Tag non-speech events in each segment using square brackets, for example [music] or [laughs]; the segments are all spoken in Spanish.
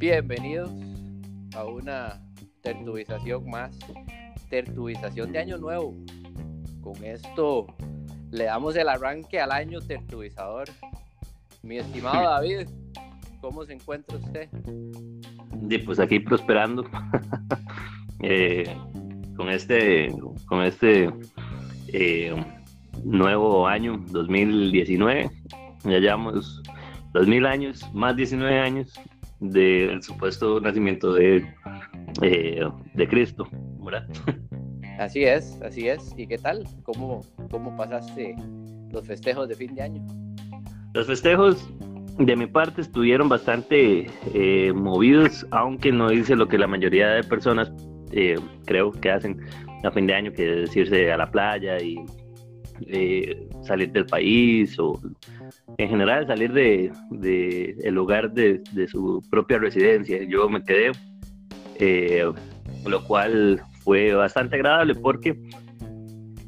Bienvenidos a una tertubización más, tertubización de Año Nuevo. Con esto le damos el arranque al año tertubizador. Mi estimado [laughs] David, ¿cómo se encuentra usted? pues aquí prosperando [laughs] eh, con este, con este eh, nuevo año 2019. Ya llevamos 2000 años, más 19 años del supuesto nacimiento de, eh, de Cristo, ¿verdad? Así es, así es. ¿Y qué tal? ¿Cómo, cómo pasaste los festejos de fin de año? Los festejos de mi parte estuvieron bastante eh, movidos, aunque no hice lo que la mayoría de personas eh, creo que hacen a fin de año, que es irse a la playa y eh, salir del país o en general salir de, el lugar de, su propia residencia. Yo me quedé, lo cual fue bastante agradable porque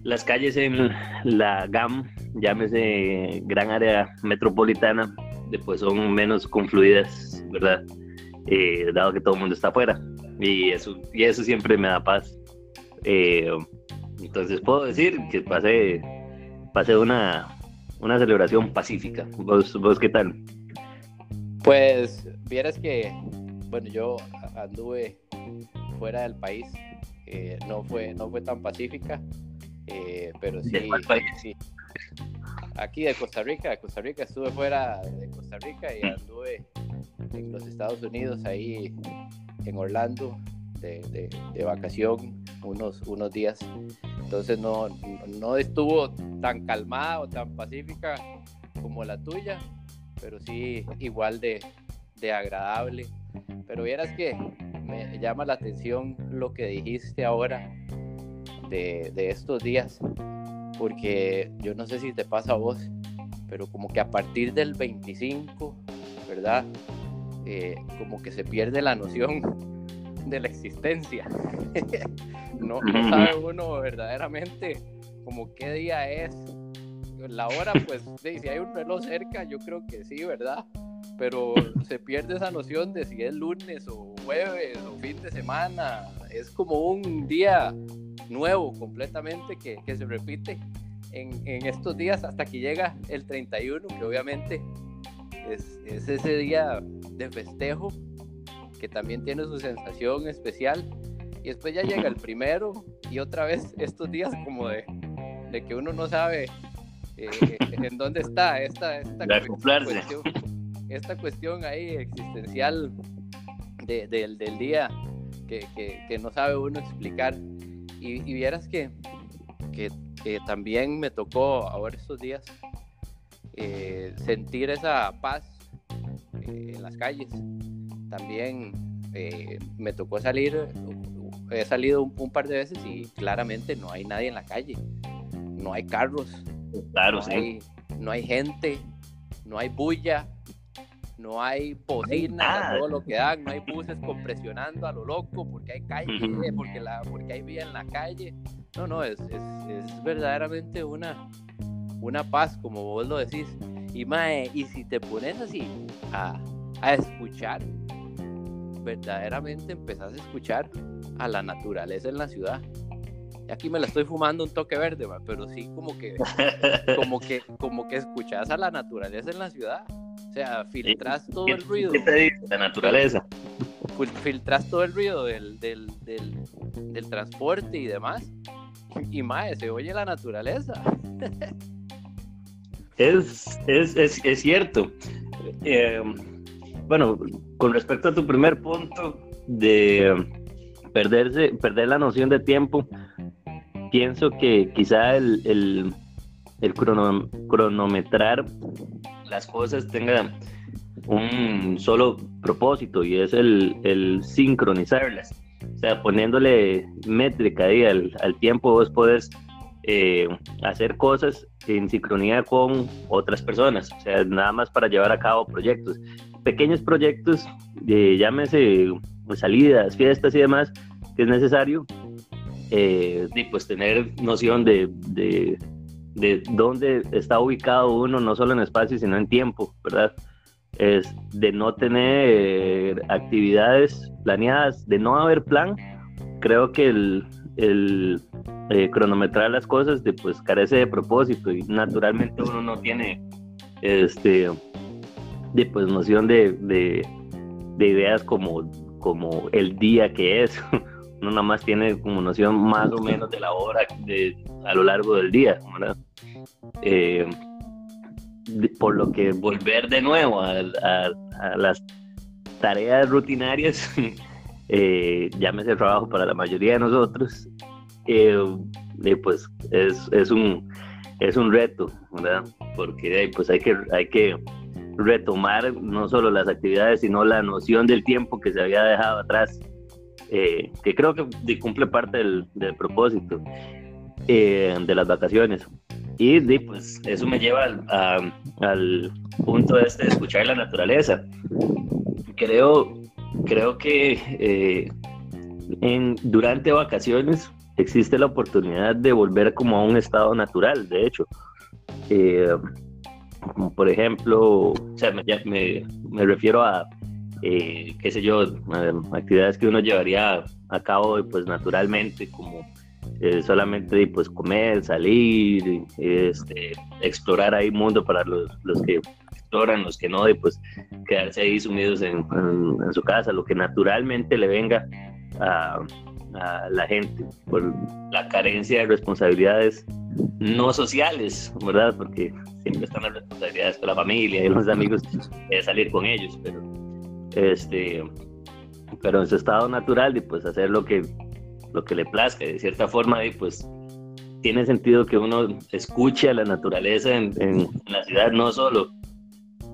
las calles en la GAM, llámese Gran Área Metropolitana, después son menos confluidas, ¿verdad? Eh, dado que todo el mundo está afuera. Y eso, y eso siempre me da paz. Eh, entonces puedo decir que pasé, pasé una, una celebración pacífica. ¿Vos, ¿Vos qué tal? Pues vieras que, bueno, yo anduve fuera del país eh, no, fue, no fue tan pacífica, eh, pero sí, sí, Aquí de Costa Rica, de Costa Rica, estuve fuera de Costa Rica y anduve en los Estados Unidos, ahí en Orlando, de, de, vacación, unos, unos días. Entonces no, no estuvo tan calmada o tan pacífica como la tuya, pero sí igual de, de agradable. Pero vieras que me llama la atención lo que dijiste ahora de, estos días, porque yo no sé si te pasa a vos, pero como que a partir del 25, ¿verdad? Eh, como que se pierde la noción de la existencia. [laughs] no, no sabe uno verdaderamente como qué día es. La hora, pues, si hay un reloj cerca, yo creo que sí, ¿verdad? pero se pierde esa noción de si es lunes o jueves o fin de semana. Es como un día nuevo completamente que, que se repite en, en, estos días hasta que llega el 31, que obviamente es, es, ese día de festejo que también tiene su sensación especial. Y después ya llega el primero y otra vez [laughs] estos días como de, de que uno no sabe eh, [laughs] en dónde está esta, esta cuestión, esta cuestión ahí existencial del día que, no sabe uno explicar. Y, vieras que, que, también me tocó ahora estos días eh, sentir esa paz eh, en las calles. También eh, me tocó salir, he salido un, par de veces y claramente no hay nadie en la calle. No hay carros. Claro, no, hay, no hay gente, no hay bulla, no hay bocinas todo lo que dan, no hay buses compresionando a lo loco porque hay calle, porque, la, porque hay vía en la calle. No, no, es, es, verdaderamente una, una paz, como vos lo decís. Y, mae, y si te pones así a, a escuchar, verdaderamente empezás a escuchar a la naturaleza en la ciudad. Y aquí me la estoy fumando un toque verde, pero sí como que, [laughs] como que, como que escuchás a la naturaleza en la ciudad. O sea, filtras todo el ruido. ¿Qué te dice la naturaleza? Filtras todo el ruido del, del, del, transporte y demás. Y más, se oye la naturaleza. [laughs] Es, es, es, es cierto. Eh, bueno, con respecto a tu primer punto de perderse, perder la noción de tiempo, pienso que quizá el, el, el cronometrar las cosas tengan un solo propósito y es el, sincronizarlas. O sea, poniéndole métrica ahí al, tiempo, vos podés eh, hacer cosas en sincronía con otras personas, o sea, nada más para llevar a cabo proyectos. Pequeños proyectos, eh, llámese pues, salidas, fiestas y demás, que es necesario, eh, y pues tener noción de, de dónde está ubicado uno, no solo en espacio, sino en tiempo, ¿verdad? es de no tener actividades planeadas, de no haber plan, creo que el, el eh, cronometrar las cosas de, pues carece de propósito y naturalmente uno no tiene este de pues noción de, de, ideas como, como el día que es [laughs] uno nada más tiene como noción más o menos de la hora de, a lo largo del día ¿verdad? Eh, por lo que volver de nuevo a, las tareas rutinarias, [laughs] eh, llámese trabajo para la mayoría de nosotros, eh, eh, pues es, es, un, es un reto. Porque pues hay que, hay que retomar no solo las actividades, sino la noción del tiempo que se había dejado atrás, que creo que cumple parte del, propósito de las vacaciones. Y pues eso me lleva al, punto este de escuchar la naturaleza. Creo, creo que eh, durante vacaciones existe la oportunidad de volver como a un estado natural, de hecho. Como por ejemplo, o sea, me, me, refiero a, eh, qué sé yo, actividades que uno llevaría a cabo pues naturalmente, como eh, solamente pues comer, salir, este, explorar ahí mundo para los, los, que exploran, los que no, y pues quedarse ahí sumidos en, en, su casa, lo que naturalmente le venga a, a, la gente por la carencia de responsabilidades no sociales, ¿verdad? Porque siempre están las responsabilidades con la familia y los amigos, de salir con ellos, pero este pero en su estado natural y pues hacer lo que lo que le plazca. De cierta forma, y pues tiene sentido que uno escuche a la naturaleza en, la ciudad, no solo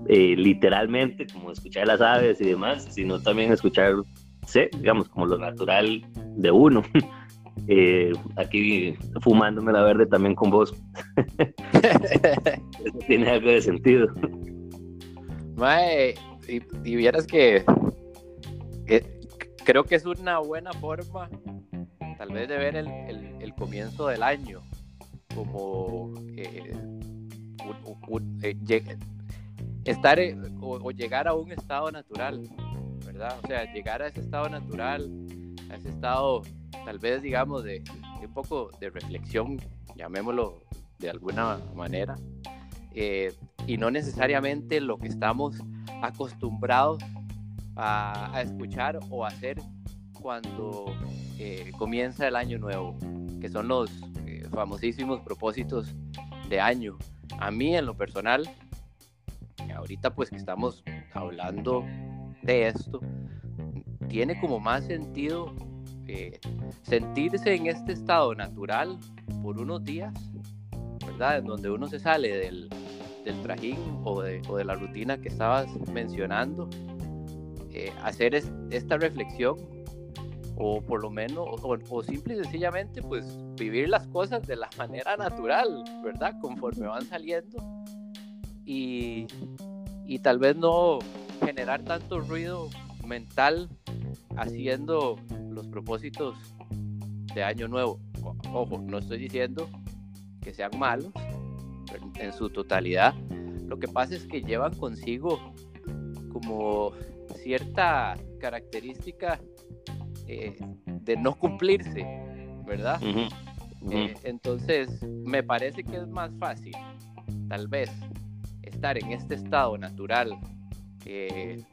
eh, literalmente, como escuchar las aves y demás, sino también escuchar, digamos, como lo natural de uno. [laughs] Eh, aquí fumándome la verde también con vos. [laughs] Eso tiene algo de sentido. Mae, y, vieras que, creo que es una buena forma tal vez de ver el, el, comienzo del año como eh, eh, estar eh, o, llegar a un estado natural, ¿verdad? O sea, llegar a ese estado natural, a ese estado tal vez digamos de, un poco de reflexión, llamémoslo de alguna manera, y no necesariamente lo que estamos acostumbrados a, a escuchar o hacer cuando eh, comienza el año nuevo, que son los eh, famosísimos propósitos de año. A mí en lo personal, ahorita pues que estamos hablando de esto, tiene como más sentido eh, sentirse en este estado natural por unos días, ¿verdad? En donde uno se sale del, del trajín o de, o de, la rutina que estabas mencionando, hacer esta reflexión o por lo menos, o, simple y sencillamente, pues vivir las cosas de la [laughs] manera natural, ¿verdad? Conforme van saliendo y, y tal vez no generar tanto ruido mental haciendo los propósitos de año nuevo. ojo, no estoy diciendo que sean malos en su totalidad. Lo que pasa es que llevan consigo como cierta característica eh, de no cumplirse, ¿verdad? Eh, entonces, me parece que es más fácil, tal vez, estar en este estado natural, eh,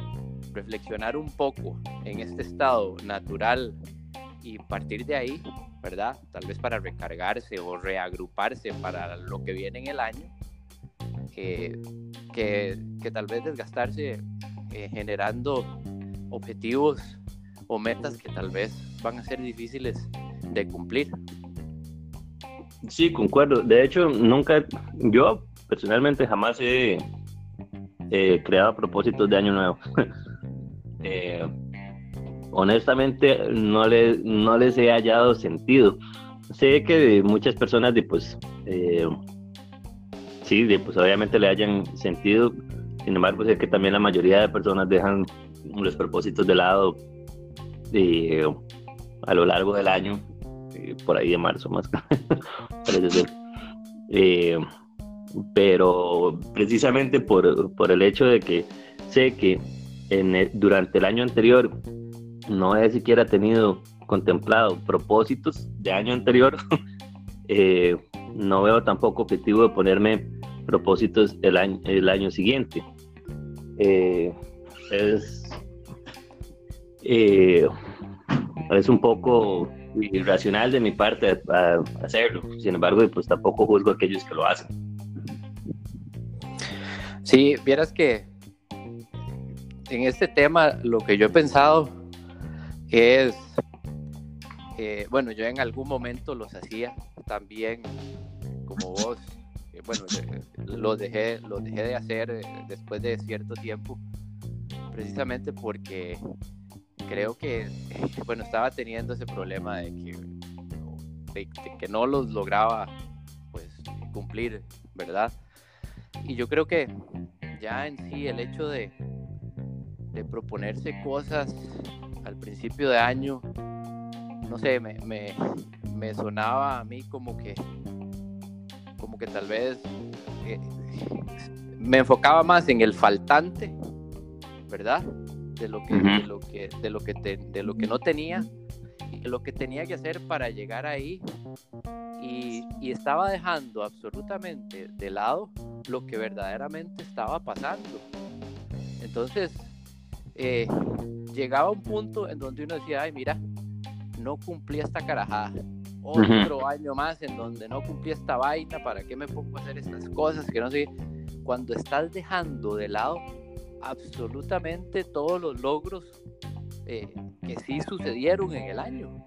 reflexionar un poco en este estado natural y partir de ahí, ¿verdad? Tal vez para recargarse o reagruparse para lo que viene en el año, que, que tal vez desgastarse generando objetivos o metas que tal vez van a ser difíciles de cumplir. Sí, concuerdo. De hecho, nunca, yo personalmente jamás he creado propósitos de año nuevo. [laughs] Eh, honestamente, no, le, no les he hallado sentido. Sé que muchas personas, de, pues, eh, sí, de, pues obviamente le hayan sentido. Sin embargo, sé que también la mayoría de personas dejan los propósitos de lado a lo largo del año, eh, por ahí de marzo más, [laughs] eh, pero precisamente por, por, el hecho de que sé que en durante el año anterior no he siquiera tenido contemplado propósitos de año anterior, [laughs] eh, no veo tampoco objetivo de ponerme propósitos el año, el año siguiente. Eh, es, eh, es un poco irracional de mi parte hacerlo. Sin embargo, pues tampoco juzgo a aquellos que lo hacen. Sí, vieras que en este tema lo que yo he pensado es, eh, bueno, yo en algún momento los hacía también como vos, eh, bueno, los dejé, los dejé de hacer eh, después de cierto tiempo, precisamente porque creo que, [laughs] bueno, estaba teniendo ese problema de que, que no los lograba, pues, cumplir, ¿verdad? Y yo creo que ya en sí el hecho de, de proponerse cosas al principio de año, no sé, me, me, me sonaba a mí como que, como que tal vez eh, me enfocaba más en el faltante, ¿verdad? De lo que, de lo que, de lo que, de lo que no tenía de lo que tenía que hacer para llegar ahí. Y, y estaba dejando absolutamente de lado lo que verdaderamente estaba pasando. Entonces, eh, llegaba un punto en donde uno decía, ay, mira, no cumplí esta carajada. Otro año más en donde no cumplí esta vaina, ¿para qué me pongo a hacer estas cosas? Que no sé, cuando estás dejando de lado absolutamente todos los logros eh, que sí sucedieron en el año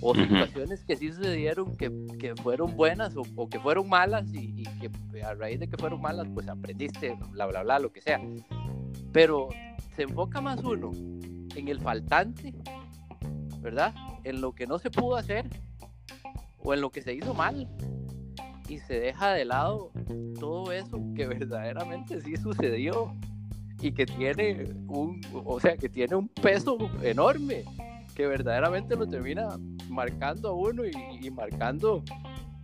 o situaciones que sí sucedieron que, que fueron buenas o, o, que fueron malas y, y, que a raíz de que fueron malas pues aprendiste bla bla bla lo que sea pero se enfoca más uno en el faltante, ¿verdad? En lo que no se pudo hacer o en lo que se hizo mal y se deja de lado todo eso que verdaderamente sí sucedió y que tiene un, o sea, que tiene un peso enorme que verdaderamente lo termina marcando a uno y, marcando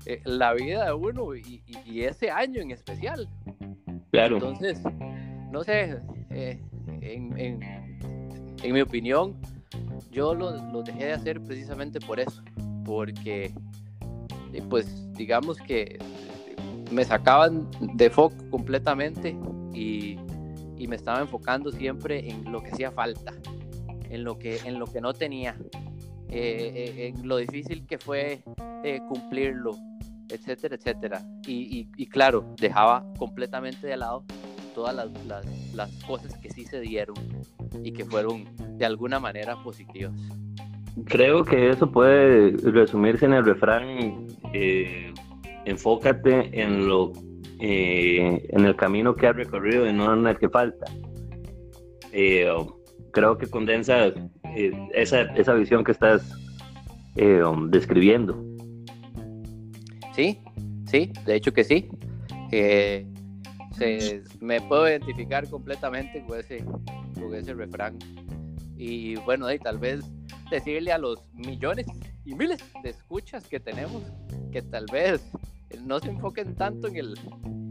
eh, la vida de uno y, ese año en especial. Claro. Entonces, no sé, eh, en, mi opinión, yo lo, dejé de hacer precisamente por eso, porque eh, pues digamos que me sacaban de foco completamente y, me estaba enfocando siempre en lo que hacía falta, en lo que, en lo que no tenía, eh, en lo difícil que fue cumplirlo, etcétera, etcétera. Y, claro, dejaba completamente de lado todas las, las, cosas que sí se dieron y que fueron de alguna manera positivas. Creo que eso puede resumirse en el refrán, eh, enfócate en, lo, eh, en el camino que has recorrido y no en el que falta. Eh, creo que condensa esa, esa, visión que estás describiendo. Sí, sí, de hecho que sí se, me puedo identificar completamente con ese, con ese refrán. Y bueno, tal vez decirle a los millones y miles de escuchas que tenemos que tal vez no se enfoquen tanto en el,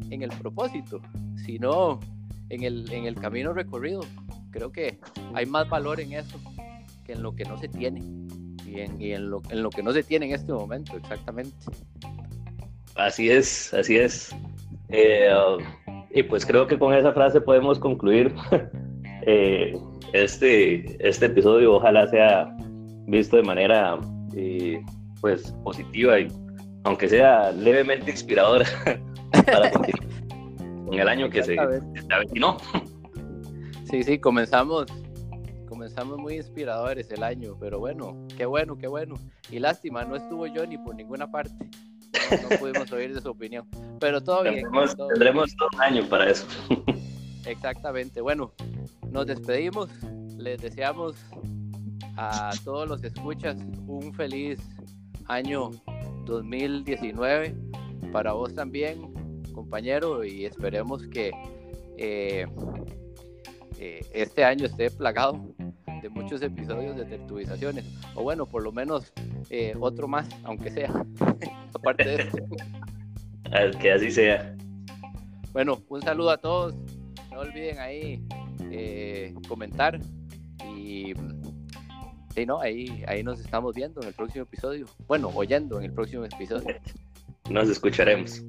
en el propósito, sino en el, en el camino recorrido. Creo que hay más valor en eso que en lo que no se tiene y en, y en, lo, en lo que no se tiene en este momento, exactamente. Así es, así es. Eh, y pues creo que con esa frase podemos concluir [laughs] eh, este, este episodio. Ojalá sea visto de manera eh, pues positiva y aunque sea levemente inspiradora [laughs] para con el año que se, se no [laughs] Sí, sí, comenzamos comenzamos muy inspiradores el año, pero bueno, qué bueno, qué bueno. Y lástima, no estuvo yo ni por ninguna parte no, pudimos oír de su opinión. Pero todo bien. Tendremos, todo un año para eso. Exactamente. Bueno, nos despedimos. Les deseamos a todos los escuchas un feliz año 2019. Para vos también, compañero, y esperemos que eh, eh, este año esté plagado de muchos episodios de tertubizaciones, o bueno, por lo menos eh, otro más, aunque sea, [laughs] aparte de eso. [laughs] que así sea. Bueno, un saludo a todos, no olviden ahí eh, comentar y, sí, no, ahí, ahí nos estamos viendo en el próximo episodio. Bueno, oyendo en el próximo episodio. Nos escucharemos.